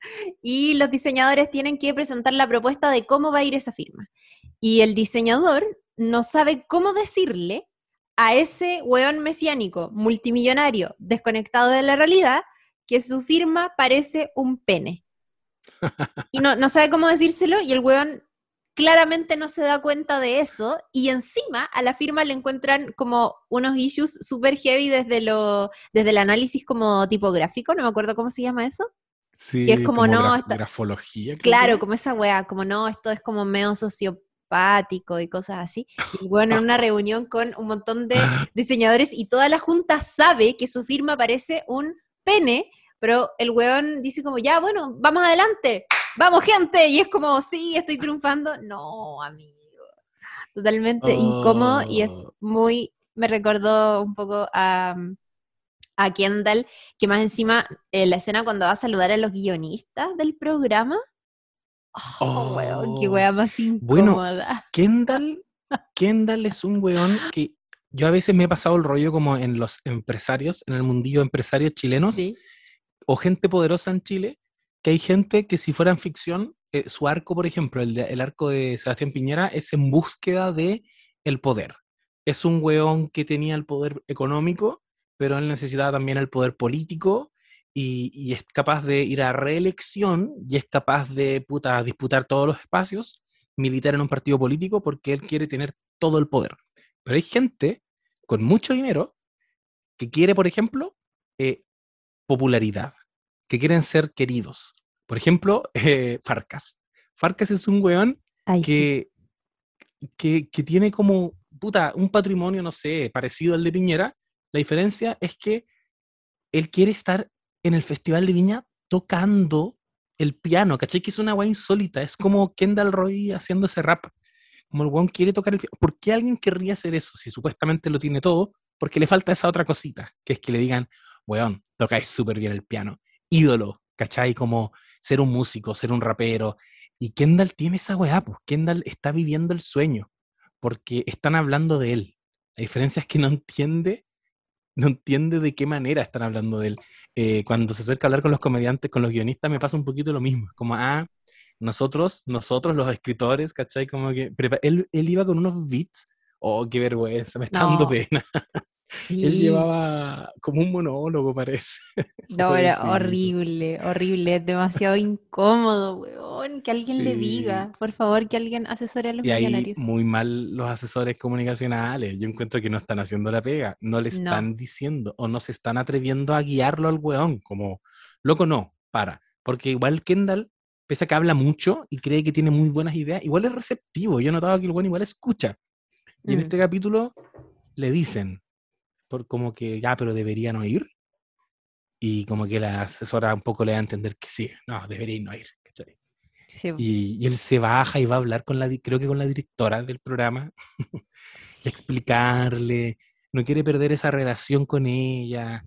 [LAUGHS] y los diseñadores tienen que presentar la propuesta de cómo va a ir esa firma. Y el diseñador no sabe cómo decirle a ese weón mesiánico, multimillonario, desconectado de la realidad, que su firma parece un pene. Y no, no sabe cómo decírselo y el weón claramente no se da cuenta de eso y encima a la firma le encuentran como unos issues super heavy desde, lo, desde el análisis como tipográfico, no me acuerdo cómo se llama eso. Sí, es como, no. grafología. Claro, como esa weá, como no, esto es como medio y cosas así. Y bueno, en una [LAUGHS] reunión con un montón de diseñadores y toda la junta sabe que su firma parece un pene, pero el weón dice como, ya, bueno, vamos adelante, vamos gente, y es como, sí, estoy triunfando. No, amigo. Totalmente incómodo y es oh. muy, me recordó un poco a a Kendall, que más encima eh, la escena cuando va a saludar a los guionistas del programa. Oh, weón, qué weá más incómoda. Bueno, Kendall, [LAUGHS] Kendall es un weón que yo a veces me he pasado el rollo como en los empresarios, en el mundillo de empresarios chilenos, o gente poderosa en Chile, que hay gente que si fuera en ficción, eh, su arco, por ejemplo, el, el arco de Sebastián Piñera, es en búsqueda de el poder. Es un weón que tenía el poder económico pero él necesitaba también el poder político y, es capaz de ir a reelección y es capaz de puta, disputar todos los espacios, militar en un partido político porque él quiere tener todo el poder. Pero hay gente con mucho dinero que quiere, por ejemplo, eh, popularidad, que quieren ser queridos. Por ejemplo, [LAUGHS] eh, Farcas. Farcas es un weón que, que, que, tiene como, puta, un patrimonio, no sé, parecido al de Piñera, la diferencia es que él quiere estar en el Festival de Viña tocando el piano, ¿cachai? Que es una guay insólita, es como Kendall Roy haciendo ese rap. Como el weón quiere tocar el piano. ¿Por qué alguien querría hacer eso si supuestamente lo tiene todo? Porque le falta esa otra cosita, que es que le digan, weón, tocáis súper bien el piano. Ídolo, ¿cachai? Como ser un músico, ser un rapero. Y Kendall tiene esa weá, pues Kendall está viviendo el sueño, porque están hablando de él. La diferencia es que no entiende no entiende de qué manera están hablando de él. Eh, cuando se acerca a hablar con los comediantes, con los guionistas, me pasa un poquito lo mismo. Como, ah, nosotros, nosotros los escritores, ¿cachai? Como que él, él iba con unos beats. Oh, qué vergüenza, me está dando pena. Él llevaba como un monólogo, parece. [LAUGHS] No, era horrible, horrible, demasiado incómodo, weón. Que alguien le diga, por favor, que alguien asesore a los y ahí, muy mal los asesores comunicacionales. Yo encuentro que no están haciendo la pega, no le están diciendo o no se están atreviendo a guiarlo al weón. Como, loco, no, para. Porque igual Kendall, pese a que habla mucho y cree que tiene muy buenas ideas, igual es receptivo. Yo he notado que el weón igual escucha. Y en mm. este capítulo le dicen, como que ya, pero deberían oír. Y como que la asesora un poco le da a entender que sí, no, deberían no ir. Y, él se baja y va a hablar con la, creo que con la directora del programa, [LAUGHS] explicarle, no quiere perder esa relación con ella.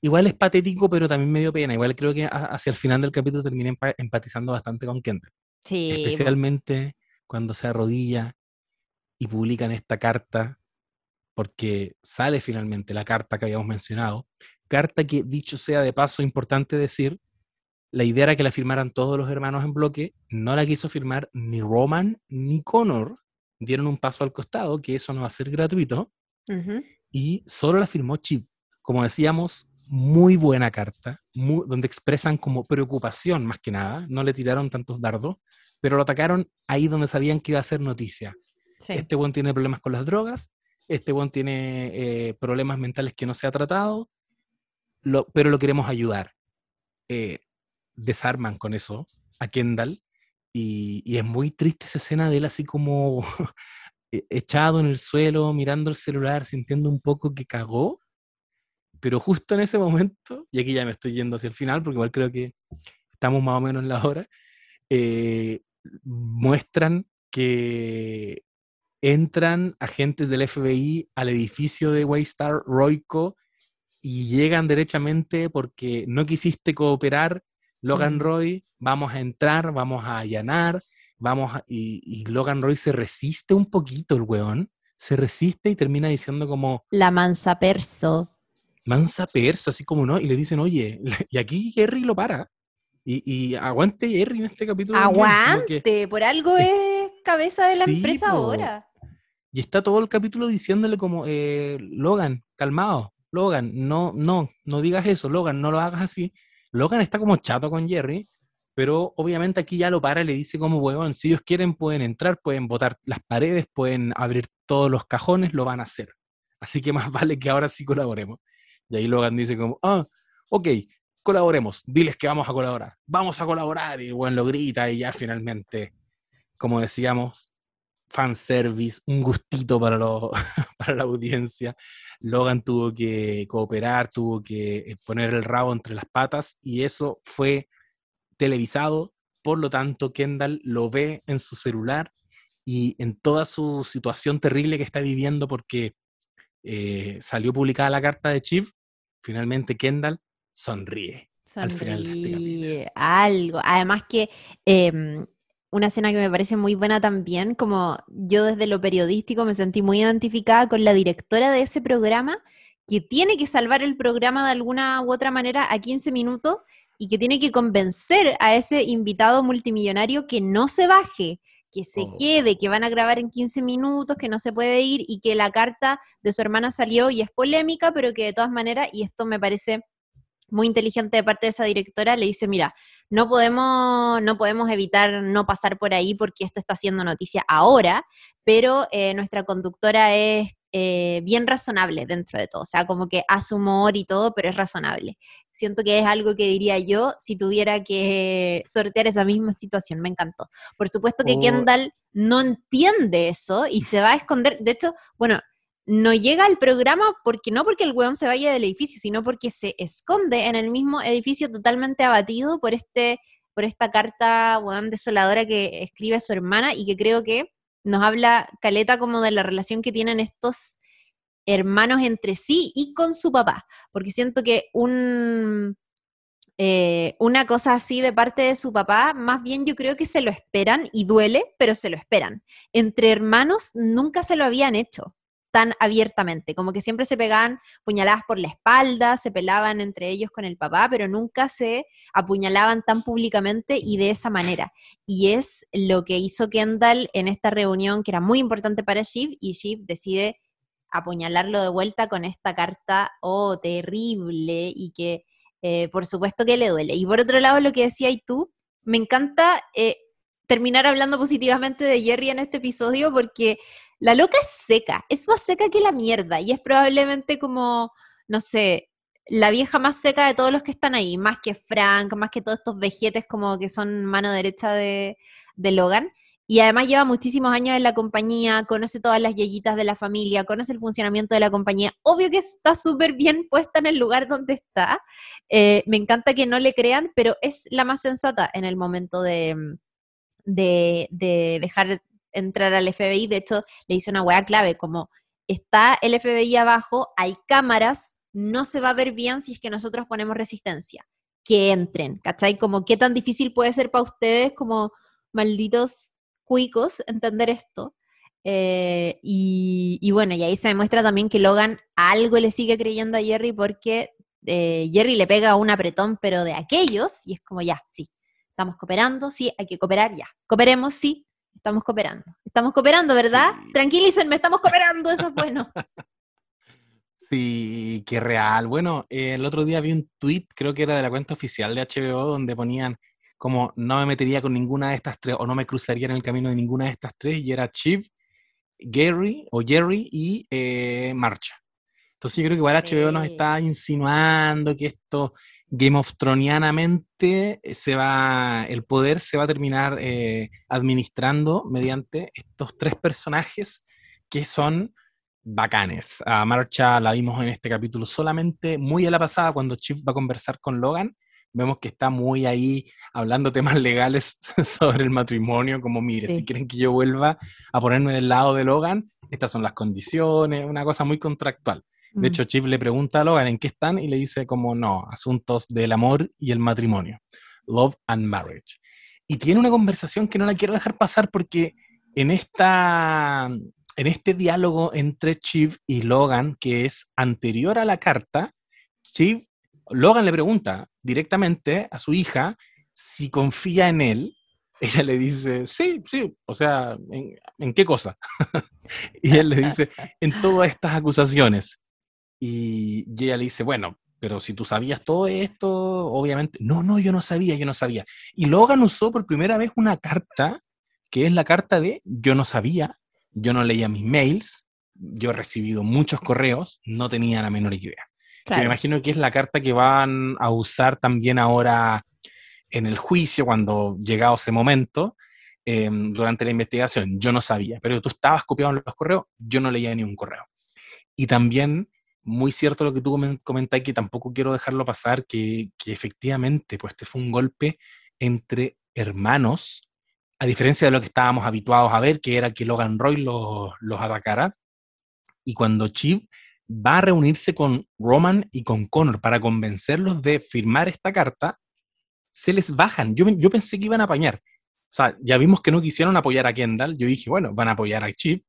Igual es patético, pero también me dio pena. Igual creo que hacia el final del capítulo terminé empatizando bastante con Kendall. Sí. Especialmente cuando se arrodilla y publican esta carta, porque sale finalmente la carta que habíamos mencionado. Carta que, dicho sea de paso, importante decir, la idea era que la firmaran todos los hermanos en bloque, no la quiso firmar ni Roman ni Connor, dieron un paso al costado, que eso no va a ser gratuito, y solo la firmó Chip. Como decíamos, muy buena carta, donde expresan como preocupación más que nada, no le tiraron tantos dardos, pero lo atacaron ahí donde sabían que iba a ser noticia. Este buen tiene problemas con las drogas, este buen tiene eh, problemas mentales que no se ha tratado, pero lo queremos ayudar. Eh, desarman con eso a Kendall y, y, es muy triste esa escena de él así como [LAUGHS] e, echado en el suelo, mirando el celular, sintiendo un poco que cagó. Pero justo en ese momento, y aquí ya me estoy yendo hacia el final, porque igual creo que estamos más o menos en la hora, eh, muestran que entran agentes del FBI al edificio de Waystar Royco y llegan derechamente porque no quisiste cooperar, Logan Roy, vamos a entrar, vamos a allanar, vamos y, Logan Roy se resiste un poquito el weón, se resiste y termina diciendo como... La mansa perso. Mansa perso, así como no, y le dicen, oye, [LAUGHS] y aquí Jerry lo para. Y, aguante Jerry en este capítulo. Aguante, por algo es cabeza de la empresa ahora. Y está todo el capítulo diciéndole como, eh, Logan, calmado, Logan, no, no, no digas eso, Logan, no lo hagas así. Logan está como chato con Jerry, pero obviamente aquí ya lo para le dice como, huevón, si ellos quieren pueden entrar, pueden botar las paredes, pueden abrir todos los cajones, lo van a hacer. Así que más [LAUGHS] vale que ahora sí colaboremos. Y ahí Logan dice como, ah, ok, colaboremos, diles que vamos a colaborar, vamos a colaborar, y bueno, lo grita y ya finalmente, como decíamos, fanservice, un gustito para, [LAUGHS] para la audiencia. Logan tuvo que cooperar, tuvo que poner el rabo entre las patas y eso fue televisado, por lo tanto Kendall lo ve en su celular y en toda su situación terrible que está viviendo porque eh, salió publicada la carta de Chief, finalmente Kendall sonríe. al final de este capítulo. Algo. Además que em, una escena que me parece muy buena también, como yo desde lo periodístico me sentí muy identificada con la directora de ese programa, que tiene que salvar el programa de alguna u otra manera a 15 minutos y que tiene que convencer a ese invitado multimillonario que no se baje, que se oh. quede, que van a grabar en 15 minutos, que no se puede ir y que la carta de su hermana salió y es polémica, pero que de todas maneras, y esto me parece muy inteligente de parte de esa directora, le dice, mira, no podemos, no podemos evitar no pasar por ahí porque esto está haciendo noticia ahora, pero eh, nuestra conductora es eh, bien razonable dentro de todo, o sea, como que hace humor y todo, pero es razonable. Siento que es algo que diría yo si tuviera que sortear esa misma situación, me encantó. Por supuesto que oh. Kendall no entiende eso y se va a esconder, de hecho, bueno, no llega al programa porque no porque el weón se vaya del edificio, sino porque se esconde en el mismo edificio totalmente abatido por este por esta carta weón desoladora que escribe su hermana y que creo que nos habla Caleta como de la relación que tienen estos hermanos entre sí y con su papá, porque siento que un, eh, una cosa así de parte de su papá, más bien yo creo que se lo esperan y duele, pero se lo esperan. Entre hermanos nunca se lo habían hecho tan abiertamente, como que siempre se pegaban puñaladas por la espalda, se pelaban entre ellos con el papá, pero nunca se apuñalaban tan públicamente y de esa manera. Y es lo que hizo Kendall en esta reunión, que era muy importante para Shiv, y Shiv decide apuñalarlo de vuelta con esta carta, oh, terrible, y que eh, por supuesto que le duele. Y por otro lado, lo que decía y tú, me encanta eh, terminar hablando positivamente de Jerry en este episodio porque la loca es seca, es más seca que la mierda y es probablemente como, no sé, la vieja más seca de todos los que están ahí, más que Frank, más que todos estos vejetes como que son mano derecha de, Logan. Y además lleva muchísimos años en la compañía, conoce todas las yayitas de la familia, conoce el funcionamiento de la compañía. Obvio que está súper bien puesta en el lugar donde está. Eh, me encanta que no le crean, pero es la más sensata en el momento de, de, de dejar entrar al FBI, de hecho le hizo una hueá clave, como está el FBI abajo, hay cámaras, no se va a ver bien si es que nosotros ponemos resistencia. Que entren, ¿cachai? Como qué tan difícil puede ser para ustedes como malditos cuicos entender esto. Eh, y, bueno, y ahí se demuestra también que Logan algo le sigue creyendo a Jerry porque eh, Jerry le pega un apretón, pero de aquellos, y es como ya, sí, estamos cooperando, sí, hay que cooperar, ya. Cooperemos, sí, estamos cooperando. Estamos cooperando, ¿verdad? Tranquilícenme, estamos cooperando, eso es bueno. [LAUGHS] Sí, qué real. Bueno, eh, el otro día vi un tweet, creo que era de la cuenta oficial de HBO, donde ponían como no me metería con ninguna de estas tres o no me cruzaría en el camino de ninguna de estas tres y era Chief, Gary o Jerry y eh, Marcha. Entonces yo creo que igual HBO nos está insinuando que esto Game of Thronianamente se va, el poder se va a terminar eh, administrando mediante estos tres personajes que son bacanes. A Marcha la vimos en este capítulo solamente muy a la pasada cuando Chief va a conversar con Logan. Vemos que está muy ahí hablando temas legales [LAUGHS] sobre el matrimonio, como mire, si quieren que yo vuelva a ponerme del lado de Logan, estas son las condiciones, una cosa muy contractual. De mm. hecho, Chief le pregunta a Logan en qué están y le dice como no, asuntos del amor y el matrimonio, love and marriage. Y tiene una conversación que no la quiero dejar pasar porque en esta en este diálogo entre Chief y Logan, que es anterior a la carta, Chief, Logan le pregunta directamente a su hija si confía en él. Ella le dice, sí, sí, o sea, ¿en, qué cosa? [LAUGHS] y él le dice, en todas estas acusaciones. Y, y ella le dice, bueno, pero si tú sabías todo esto, obviamente, no, no, yo no sabía, yo no sabía. Y Logan usó por primera vez una carta, que es la carta de yo no sabía, yo no leía mis mails, yo he recibido muchos correos, no tenía la menor idea. Que me imagino que es la carta que van a usar también ahora en el juicio, cuando llegado ese momento, em, durante la investigación. Yo no sabía, pero tú estabas copiando los correos, yo no leía ni un correo. Y también, muy cierto lo que tú comentáis, que tampoco quiero dejarlo pasar, que, que efectivamente, pues este fue un golpe entre hermanos a diferencia de lo que estábamos habituados a ver, que era que Logan Roy los, los atacara. Y cuando Chip va a reunirse con Roman y con Connor para convencerlos de firmar esta carta, se les bajan. Yo, yo pensé que iban a apañar. O sea, ya vimos que no quisieron apoyar a Kendall. Yo dije, bueno, van a apoyar a Chip.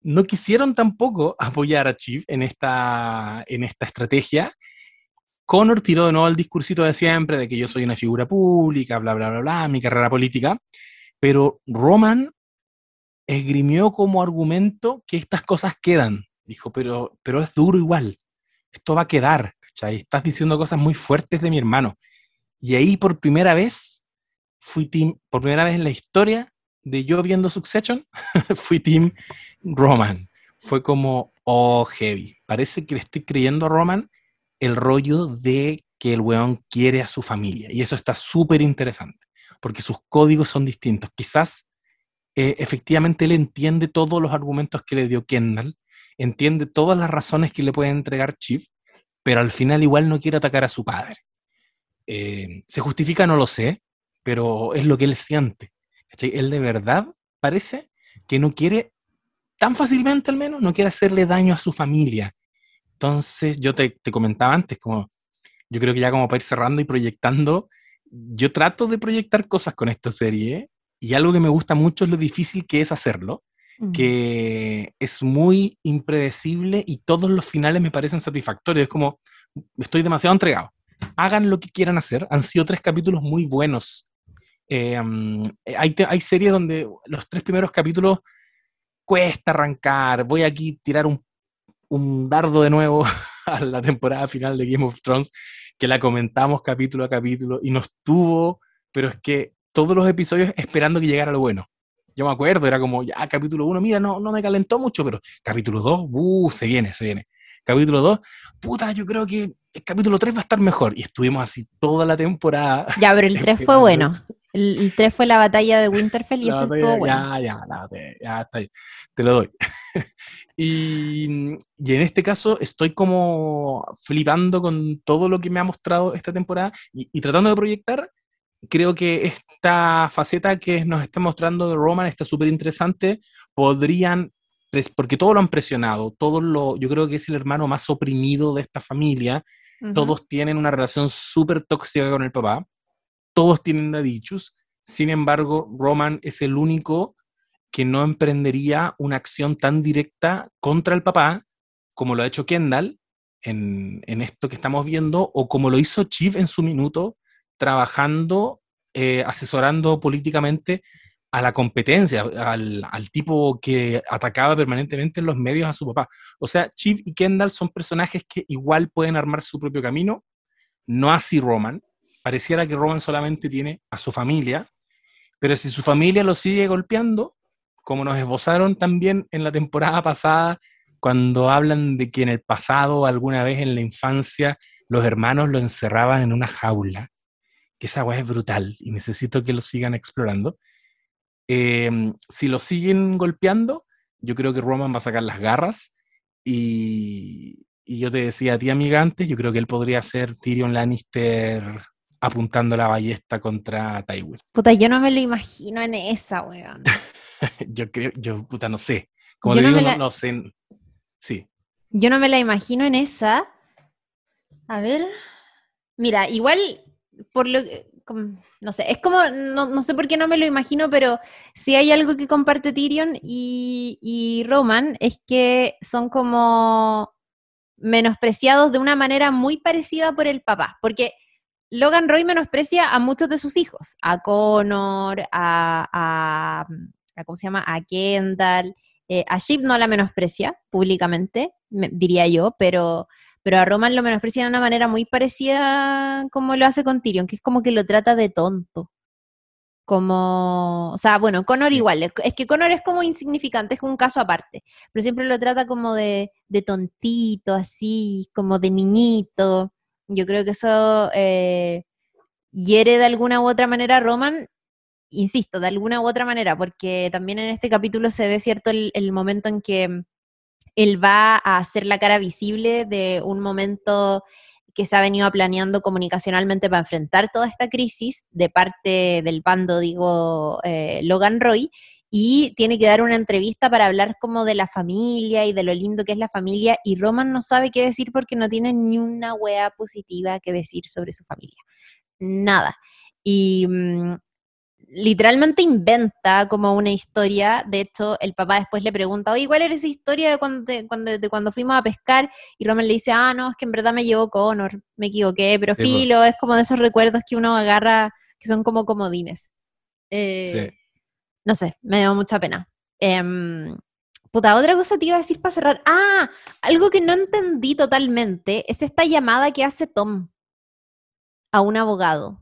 No quisieron tampoco [LAUGHS] apoyar a Chip en esta, en esta estrategia. Connor tiró de nuevo el discursito de siempre de que yo soy una figura pública, bla, bla, bla, bla, mi carrera política. Pero Roman esgrimió como argumento que estas cosas quedan. Dijo, pero, pero es duro igual. Esto va a quedar, ¿cachai? Estás diciendo cosas muy fuertes de mi hermano. Y ahí por primera vez fui team, por primera vez en la historia de yo viendo Succession, [LAUGHS] fui team Roman. Fue como, oh, heavy. Parece que le estoy creyendo a Roman el rollo de que el weón quiere a su familia. Y eso está súper interesante porque sus códigos son distintos. Quizás eh, efectivamente él entiende todos los argumentos que le dio Kendall, entiende todas las razones que le puede entregar Chief, pero al final igual no quiere atacar a su padre. Eh, ¿Se justifica? No lo sé, pero es lo que él siente. Él de verdad parece que no quiere, tan fácilmente al menos, no quiere hacerle daño a su familia. Entonces, yo te, te comentaba antes, como yo creo que ya como para ir cerrando y proyectando yo trato de proyectar cosas con esta serie y algo que me gusta mucho es lo difícil que es hacerlo, que es muy impredecible y todos los finales me parecen satisfactorios. Es como, estoy demasiado entregado. Hagan lo que quieran hacer. Han sido tres capítulos muy buenos. Eh, mm, hay, hay series donde los tres primeros capítulos cuesta arrancar. Voy aquí a tirar un, un dardo de nuevo [LAUGHS] a la temporada final de Game of Thrones que la comentamos capítulo a capítulo y nos tuvo, pero es que todos los episodios esperando que llegara lo bueno. Yo me acuerdo, era como, ya, capítulo 1, mira, no, no me calentó mucho, pero capítulo 2, uh, se viene, se viene. Capítulo 2, puta, yo creo que el capítulo 3 va a estar mejor. Y estuvimos así toda la temporada. Ya, pero el [LAUGHS] 3 fue bueno. El, 3 fue la batalla de Winterfell y ese estuvo bueno. Ya, ya, ya, está ahí. Te lo doy. [LAUGHS] y, y, en este caso estoy como flipando con todo lo que me ha mostrado esta temporada y, tratando de proyectar. Creo que esta faceta que nos está mostrando de Roman está súper interesante. Podrían porque todos lo han presionado, todos lo, yo creo que es el hermano más oprimido de esta familia, todos tienen una relación súper tóxica con el papá, todos tienen dichos, sin embargo, Roman es el único que no emprendería una acción tan directa contra el papá como lo ha hecho Kendall en, esto que estamos viendo, o como lo hizo Chief en su minuto, trabajando, eh, asesorando políticamente a la competencia, al, al, tipo que atacaba permanentemente en los medios a su papá. O sea, Chief y Kendall son personajes que igual pueden armar su propio camino, no así Roman. Pareciera que Roman solamente tiene a su familia, pero si su familia lo sigue golpeando, como nos esbozaron también en la temporada pasada, cuando hablan de que en el pasado, alguna vez en la infancia, los hermanos lo encerraban en una jaula, que esa agua es brutal y necesito que lo sigan explorando. Em, si lo siguen golpeando, yo creo que Roman va a sacar las garras. Y, yo te decía a ti, amiga, antes, yo creo que él podría ser Tyrion Lannister apuntando la ballesta contra Tywin. Puta, yo no me lo imagino en esa, weón. [LAUGHS] yo creo, yo, puta, no sé. Como te digo, no, sé. Sí. Yo no me la imagino en esa. A ver. Mira, igual, por lo que no sé, es como, no, sé por qué no me lo imagino, pero si hay algo que comparte Tyrion y, Roman es que son como menospreciados de una manera muy parecida por el papá, porque Logan Roy menosprecia a muchos de sus hijos, a Connor, a, ¿cómo se llama? A Kendall, eh, a Sheep no la menosprecia públicamente, diría yo, pero pero a Roman lo menosprecia de una manera muy parecida como lo hace con Tyrion, que es como que lo trata de tonto. Como, o sea, bueno, Connor igual, es que Connor es como insignificante, es un caso aparte, pero siempre lo trata como de, de tontito, así, como de niñito. Yo creo que eso eh, hiere de alguna u otra manera a Roman, insisto, de alguna u otra manera, porque también en este capítulo se ve cierto el momento en que él va a hacer la cara visible de un momento que se ha venido planeando comunicacionalmente para enfrentar toda esta crisis de parte del bando, digo, eh, Logan Roy, y tiene que dar una entrevista para hablar como de la familia y de lo lindo que es la familia, y Roman no sabe qué decir porque no tiene ni una wea positiva que decir sobre su familia. Nada. Y mm, literalmente inventa como una historia. De hecho, el papá después le pregunta, oye, ¿cuál era esa historia de cuando, de, cuando fuimos a pescar? Y Roman le dice, ah, no, es que en verdad me llevó Connor, me equivoqué, pero filo, es como de esos recuerdos que uno agarra que son como comodines. Eh, no sé, me dio mucha pena. Em, puta, otra cosa te iba a decir para cerrar. Ah, algo que no entendí totalmente es esta llamada que hace Tom a un abogado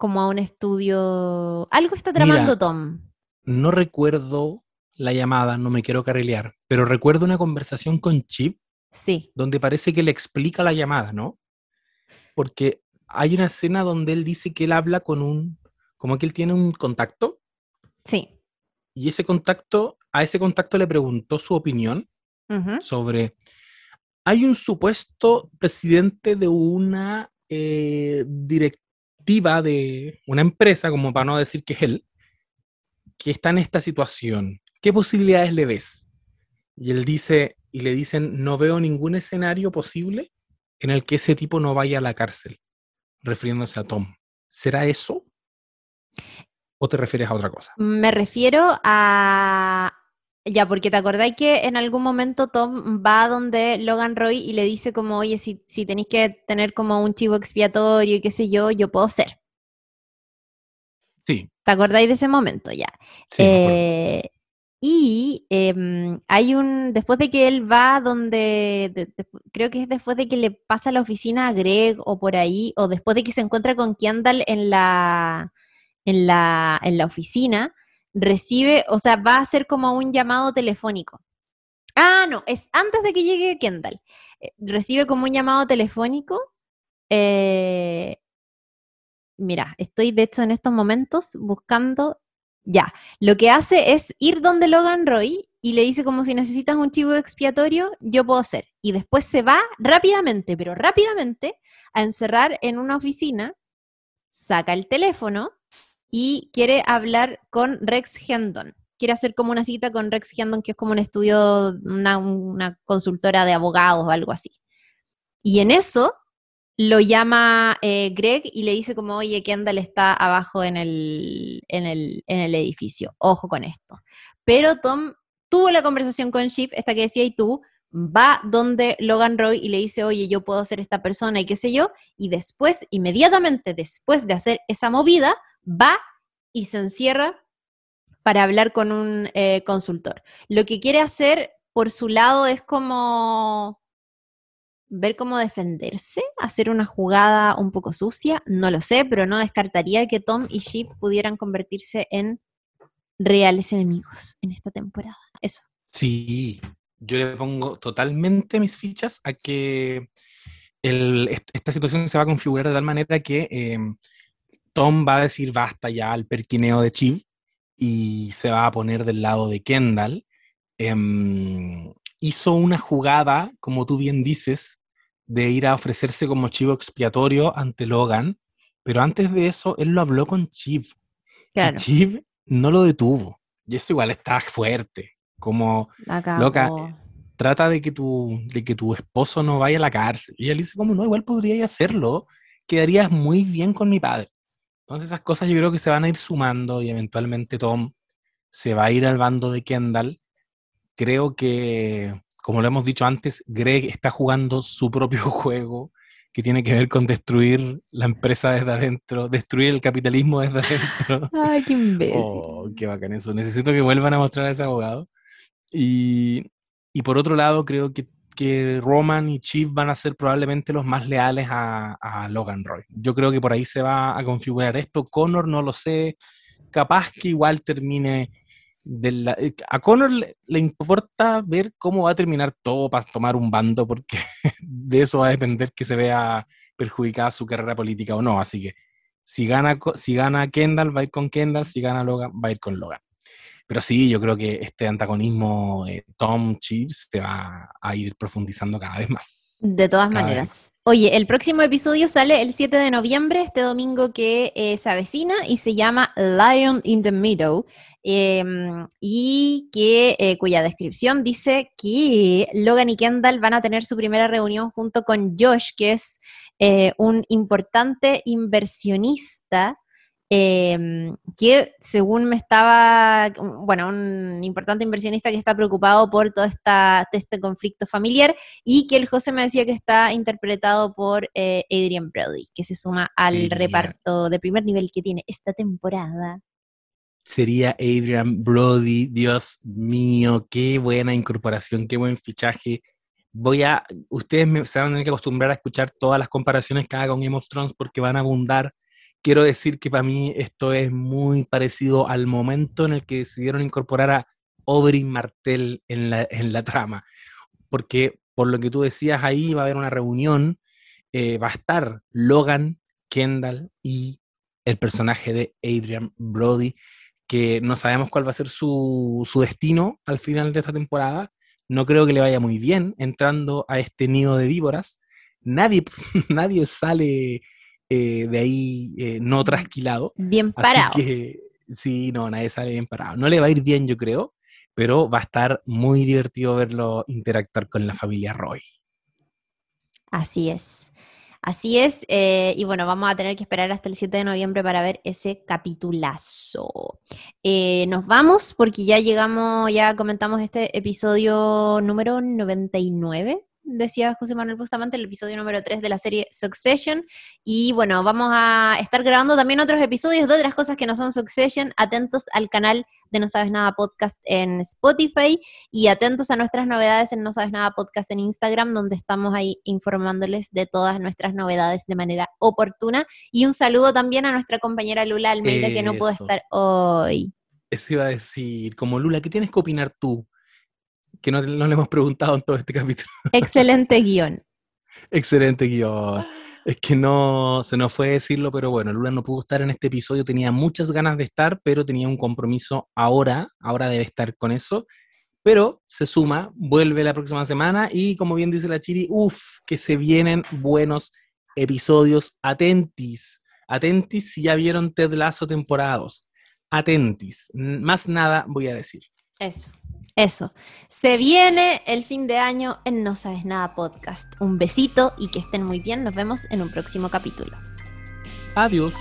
como a un estudio. Algo está tramando Tom. No recuerdo la llamada, no me quiero carrilear, pero recuerdo una conversación con Chip. Sí. Donde parece que le explica la llamada, ¿no? Porque hay una escena donde él dice que él habla con un. como que él tiene un contacto. Sí. Y ese contacto, a ese contacto le preguntó su opinión sobre. Hay un supuesto presidente de una eh, de una empresa, como para no decir que es él, que está en esta situación. ¿Qué posibilidades le ves? Y él dice, y le dicen, no veo ningún escenario posible en el que ese tipo no vaya a la cárcel, refiriéndose a Tom. ¿Será eso? ¿O te refieres a otra cosa? Me refiero a, ya, porque te acordáis que en algún momento Tom va donde Logan Roy y le dice como, oye, si, si tenéis que tener como un chivo expiatorio y qué sé yo, yo puedo ser. Sí. ¿Te acordáis de ese momento ya? Sí, eh, y em, hay un, después de que él va donde, creo que es después de que le pasa la oficina a Greg o por ahí, o después de que se encuentra con Kendall en la, en la, en la oficina, recibe, o sea, va a ser como un llamado telefónico. Ah, no, es antes de que llegue Kendall. Eh, recibe como un llamado telefónico. Eh, mira, estoy de hecho en estos momentos buscando. Ya, lo que hace es ir donde Logan Roy y le dice como si necesitas un chivo expiatorio, yo puedo ser. Y después se va rápidamente, pero rápidamente, a encerrar en una oficina, saca el teléfono y quiere hablar con Rex Hendon, quiere hacer como una cita con Rex Hendon, que es como un estudio, una, consultora de abogados o algo así. Y en eso lo llama eh, Greg y le dice como, oye, Kendall está abajo en el, en, el, en el edificio, ojo con esto. Pero Tom tuvo la conversación con Shiv, esta que decía y tú, va donde Logan Roy y le dice, oye, yo puedo ser esta persona y qué sé yo, y después, inmediatamente después de hacer esa movida, va y se encierra para hablar con un eh, consultor. Lo que quiere hacer por su lado es como ver cómo defenderse, hacer una jugada un poco sucia, no lo sé, pero no descartaría que Tom y Sheep pudieran convertirse en reales enemigos en esta temporada. Eso. Sí, yo le pongo totalmente mis fichas a que esta situación se va a configurar de tal manera que em, Tom va a decir basta ya al perquineo de Chiv y se va a poner del lado de Kendall. Em, hizo una jugada, como tú bien dices, de ir a ofrecerse como chivo expiatorio ante Logan, pero antes de eso él lo habló con Chiv. Y Chiv no lo detuvo. Y eso igual está fuerte. Como, loca, trata de que, tu, de que tu esposo no vaya a la cárcel. Y él dice, como no, igual podría hacerlo. Quedarías muy bien con mi padre. Entonces esas cosas yo creo que se van a ir sumando y eventualmente Tom se va a ir al bando de Kendall. Creo que, como lo hemos dicho antes, Greg está jugando su propio [LAUGHS] juego que tiene que ver con destruir la empresa desde adentro, destruir el capitalismo desde adentro. [LAUGHS] Ay, qué imbécil. Oh, qué bacán eso. Necesito que vuelvan a mostrar a ese abogado. Y, y por otro lado, creo que, que, Roman y Chief van a ser probablemente los más leales a, Logan Roy. Yo creo que por ahí se va a configurar esto. Connor no lo sé. Capaz que igual termine. Eh, a Connor le, le, importa ver cómo va a terminar todo para tomar un bando, porque [LAUGHS] de eso va a depender que se vea perjudicada su carrera política o no. Así que si gana, si gana Kendall, va a ir con Kendall. Si gana Logan, va a ir con Logan. Pero sí, yo creo que este antagonismo eh, Tom Chiefs se va a ir profundizando cada vez más. De todas maneras. Oye, el próximo episodio sale el 7 de noviembre, este domingo que eh, se avecina y se llama Lion in the Meadow. Em, y que eh, cuya descripción dice que Logan y Kendall van a tener su primera reunión junto con Josh, que es un importante inversionista Em, que según me estaba, bueno, un importante inversionista que está preocupado por todo esta, este conflicto familiar y que el José me decía que está interpretado por eh, Adrian Brody, que se suma al reparto de primer nivel que tiene esta temporada. Sería Adrian Brody, Dios mío, qué buena incorporación, qué buen fichaje. Voy a, ustedes me, se van a tener que acostumbrar a escuchar todas las comparaciones que haga con Game of Thrones porque van a abundar quiero decir que para mí esto es muy parecido al momento en el que decidieron incorporar a Oberyn Martell en la, en la trama, porque por lo que tú decías ahí va a haber una reunión, eh, va a estar Logan, Kendall y el personaje de Adrian Brody, que no sabemos cuál va a ser su, su destino al final de esta temporada. No creo que le vaya muy bien entrando a este nido de víboras. Nadie, [LAUGHS] nadie sale eh, de ahí eh, no trasquilado. Bien parado. Así que sí, no, nadie sale bien parado. No le va a ir bien, yo creo, pero va a estar muy divertido verlo interactuar con la familia Roy. Así es. Así es, eh, y bueno, vamos a tener que esperar hasta el 7 de noviembre para ver ese capitulazo. nos vamos porque ya llegamos, ya comentamos este episodio número 99 decía José Manuel Bustamante, el episodio número 3 de la serie Succession. Y bueno, vamos a estar grabando también otros episodios de otras cosas que no son Succession. Atentos al canal de No Sabes Nada Podcast en Spotify y atentos a nuestras novedades en No Sabes Nada Podcast en Instagram, donde estamos ahí informándoles de todas nuestras novedades de manera oportuna. Y un saludo también a nuestra compañera Lula Almeida, que no pudo estar hoy. Eso iba a decir, como Lula, ¿qué tienes que opinar tú? Que no, le hemos preguntado en todo este capítulo. [LAUGHS] Excelente guion. Excelente guion. Es que no se nos fue decirlo, pero bueno, Lula no pudo estar en este episodio, tenía muchas ganas de estar, pero tenía un compromiso ahora, ahora debe estar con eso. Pero se suma, vuelve la próxima semana y como bien dice la Chiri, uff, que se vienen buenos episodios. Atentis, atentis si ya vieron Ted Lasso temporadas. atentis. Más nada voy a decir. Eso, eso. Se viene el fin de año en No Sabes Nada Podcast. Un besito y que estén muy bien. Nos vemos en un próximo capítulo. Adiós.